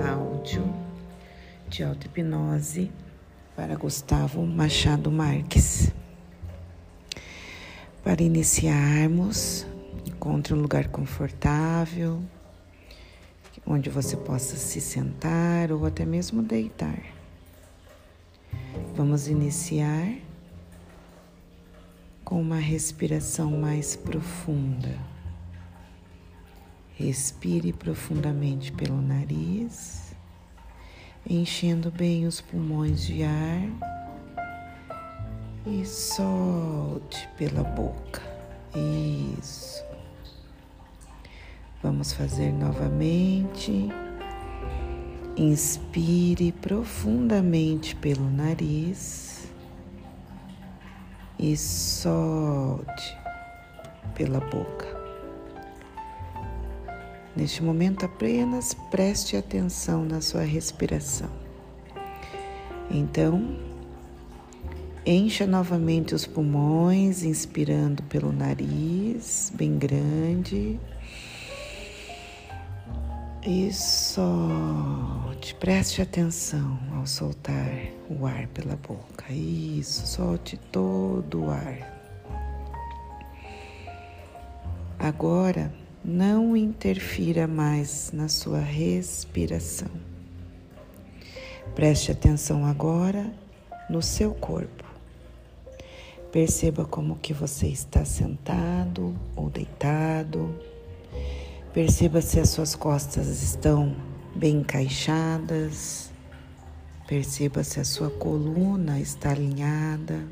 áudio de auto-hipnose para Gustavo Machado Marques. Para iniciarmos, encontre um lugar confortável, onde você possa se sentar ou até mesmo deitar. Vamos iniciar com uma respiração mais profunda. Respire profundamente pelo nariz, enchendo bem os pulmões de ar e solte pela boca. Isso. Vamos fazer novamente. Inspire profundamente pelo nariz e solte pela boca. Neste momento, apenas preste atenção na sua respiração. Então, encha novamente os pulmões, inspirando pelo nariz, bem grande. E solte, preste atenção ao soltar o ar pela boca. Isso, solte todo o ar. Agora, não interfira mais na sua respiração. Preste atenção agora no seu corpo. Perceba como que você está sentado ou deitado. Perceba se as suas costas estão bem encaixadas. Perceba se a sua coluna está alinhada.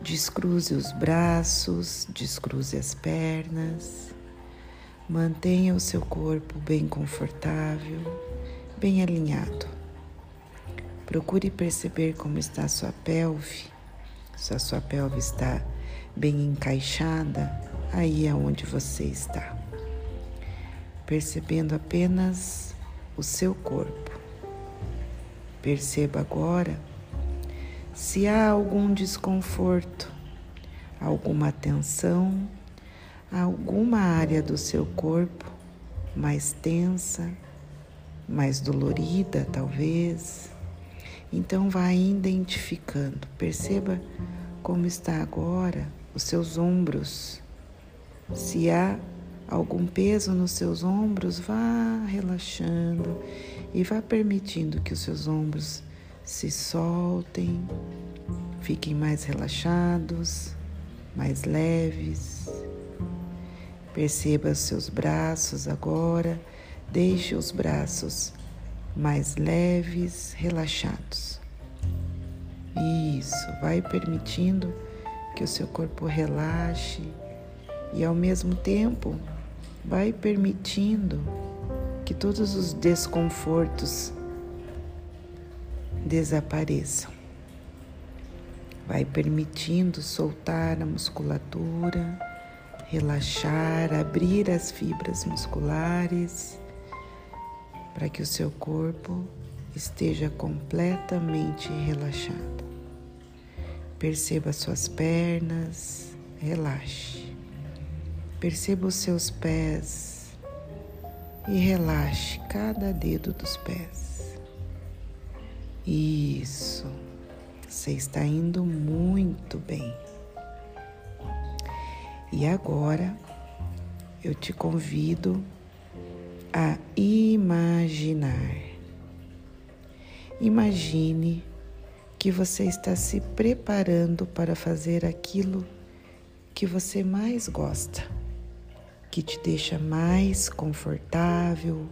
Descruze os braços, descruze as pernas. Mantenha o seu corpo bem confortável, bem alinhado. Procure perceber como está a sua pelve. Se a sua pelve está bem encaixada, aí é onde você está. Percebendo apenas o seu corpo. Perceba agora se há algum desconforto, alguma tensão alguma área do seu corpo mais tensa, mais dolorida, talvez. Então vá identificando. Perceba como está agora os seus ombros. Se há algum peso nos seus ombros, vá relaxando e vá permitindo que os seus ombros se soltem, fiquem mais relaxados, mais leves. Perceba seus braços agora, deixe os braços mais leves, relaxados. Isso, vai permitindo que o seu corpo relaxe e ao mesmo tempo vai permitindo que todos os desconfortos desapareçam. Vai permitindo soltar a musculatura relaxar, abrir as fibras musculares para que o seu corpo esteja completamente relaxado. Perceba suas pernas, relaxe. Perceba os seus pés e relaxe cada dedo dos pés. Isso, você está indo muito bem. E agora eu te convido a imaginar. Imagine que você está se preparando para fazer aquilo que você mais gosta, que te deixa mais confortável,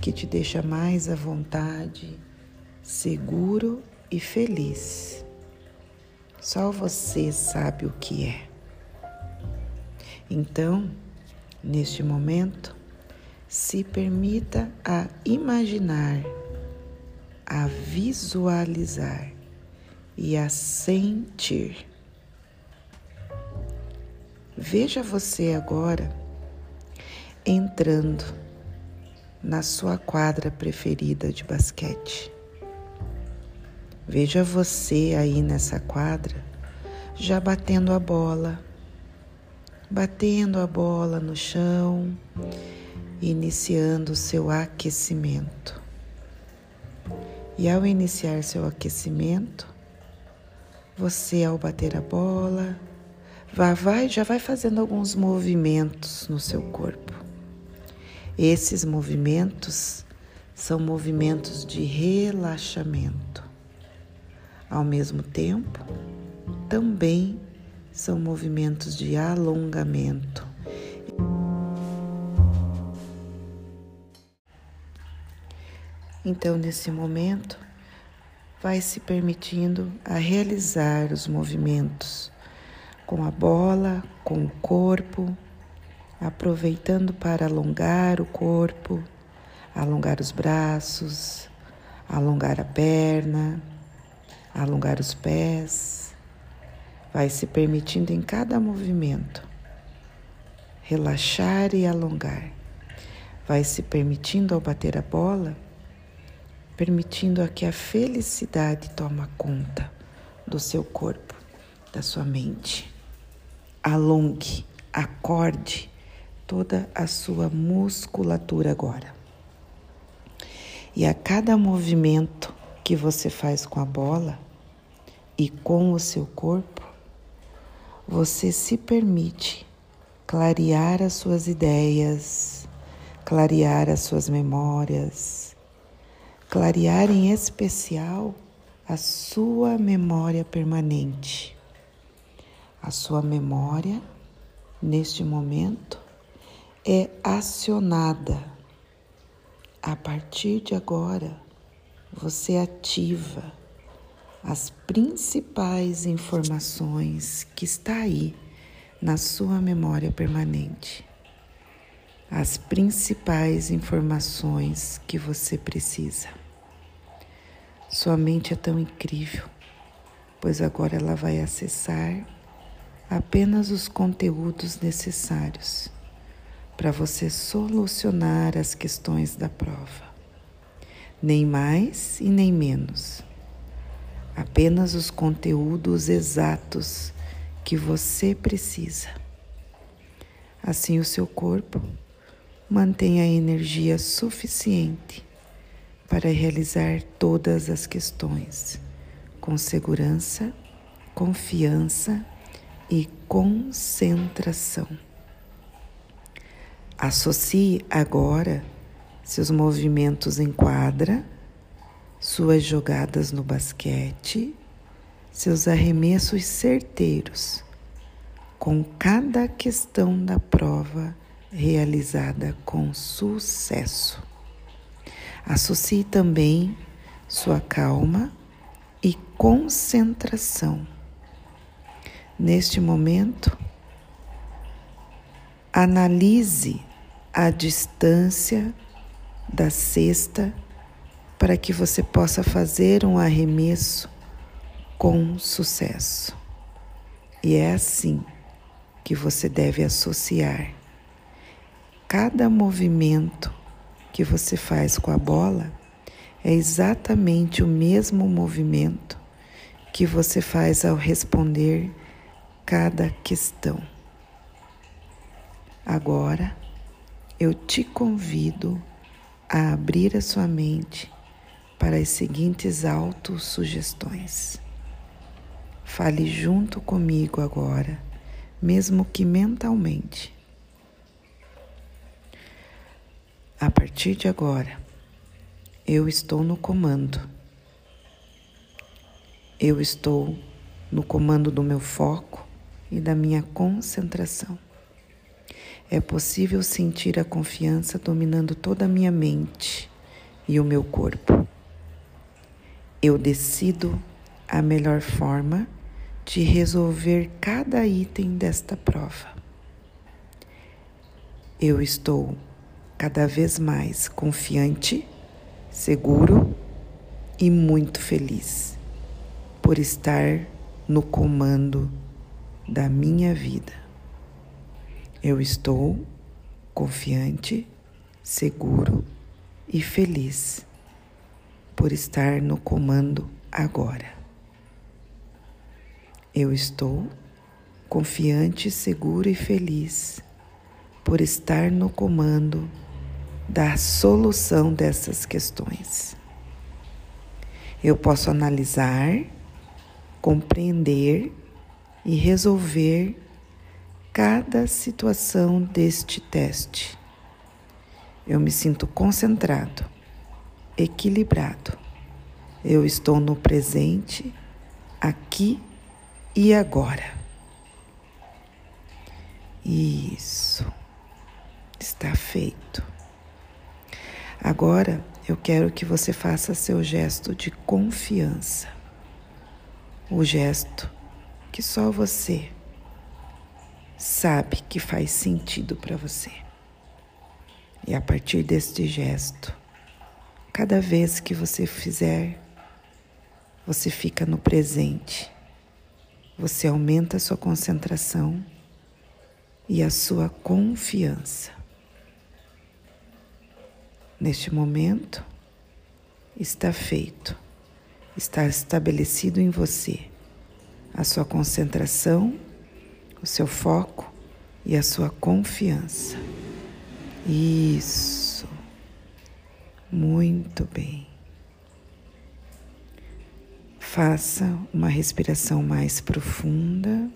que te deixa mais à vontade, seguro e feliz. Só você sabe o que é. Então, neste momento, se permita a imaginar, a visualizar e a sentir. Veja você agora entrando na sua quadra preferida de basquete. Veja você aí nessa quadra já batendo a bola batendo a bola no chão, iniciando seu aquecimento. E ao iniciar seu aquecimento, você ao bater a bola, vai, vai, já vai fazendo alguns movimentos no seu corpo. Esses movimentos são movimentos de relaxamento. Ao mesmo tempo, também são movimentos de alongamento. Então, nesse momento, vai se permitindo a realizar os movimentos com a bola, com o corpo, aproveitando para alongar o corpo, alongar os braços, alongar a perna, alongar os pés. Vai se permitindo em cada movimento relaxar e alongar. Vai se permitindo ao bater a bola, permitindo a que a felicidade toma conta do seu corpo, da sua mente. Alongue, acorde toda a sua musculatura agora. E a cada movimento que você faz com a bola e com o seu corpo, você se permite clarear as suas ideias, clarear as suas memórias, clarear em especial a sua memória permanente. A sua memória, neste momento, é acionada. A partir de agora, você ativa as principais informações que está aí na sua memória permanente. As principais informações que você precisa. Sua mente é tão incrível, pois agora ela vai acessar apenas os conteúdos necessários para você solucionar as questões da prova. Nem mais e nem menos. Apenas os conteúdos exatos que você precisa. Assim, o seu corpo mantém a energia suficiente para realizar todas as questões com segurança, confiança e concentração. Associe agora seus movimentos em quadra, suas jogadas no basquete, seus arremessos certeiros com cada questão da prova realizada com sucesso. Associe também sua calma e concentração. Neste momento, Analise a distância da cesta para que você possa fazer um arremesso com sucesso. E é assim que você deve associar cada movimento que você faz com a bola é exatamente o mesmo movimento que você faz ao responder cada questão. Agora eu te convido a abrir a sua mente para as seguintes autossugestões. Fale junto comigo agora, mesmo que mentalmente. A partir de agora, eu estou no comando. Eu estou no comando do meu foco e da minha concentração é possível sentir a confiança dominando toda a minha mente e o meu corpo. Eu decido a melhor forma de resolver cada item desta prova. Eu estou cada vez mais confiante, seguro e muito feliz por estar no comando da minha vida. Eu estou confiante, seguro e feliz por estar no comando agora. Eu estou confiante, seguro e feliz por estar no comando da solução dessas questões. Eu posso analisar, compreender e resolver cada situação deste teste. Eu me sinto concentrado, equilibrado. Eu estou no presente, aqui e agora. Isso. Está feito. Agora eu quero que você faça seu gesto de confiança. O gesto que só você sabe que faz sentido para você. E a partir deste gesto, cada vez que você fizer, você fica no presente, você aumenta a sua concentração e a sua confiança. Neste momento, está feito, está estabelecido em você a sua concentração, o seu foco e a sua confiança. Isso. Muito bem. Faça uma respiração mais profunda.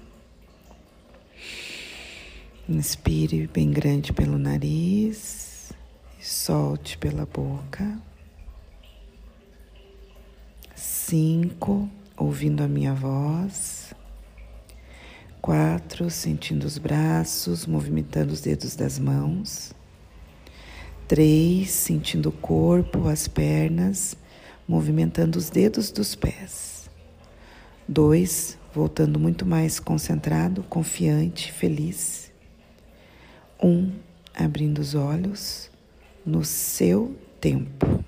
Inspire bem grande pelo nariz e solte pela boca. Cinco, ouvindo a minha voz. Quatro, sentindo os braços, movimentando os dedos das mãos. Três, sentindo o corpo, as pernas, movimentando os dedos dos pés. Dois, voltando muito mais concentrado, confiante, feliz. Um, abrindo os olhos no seu tempo.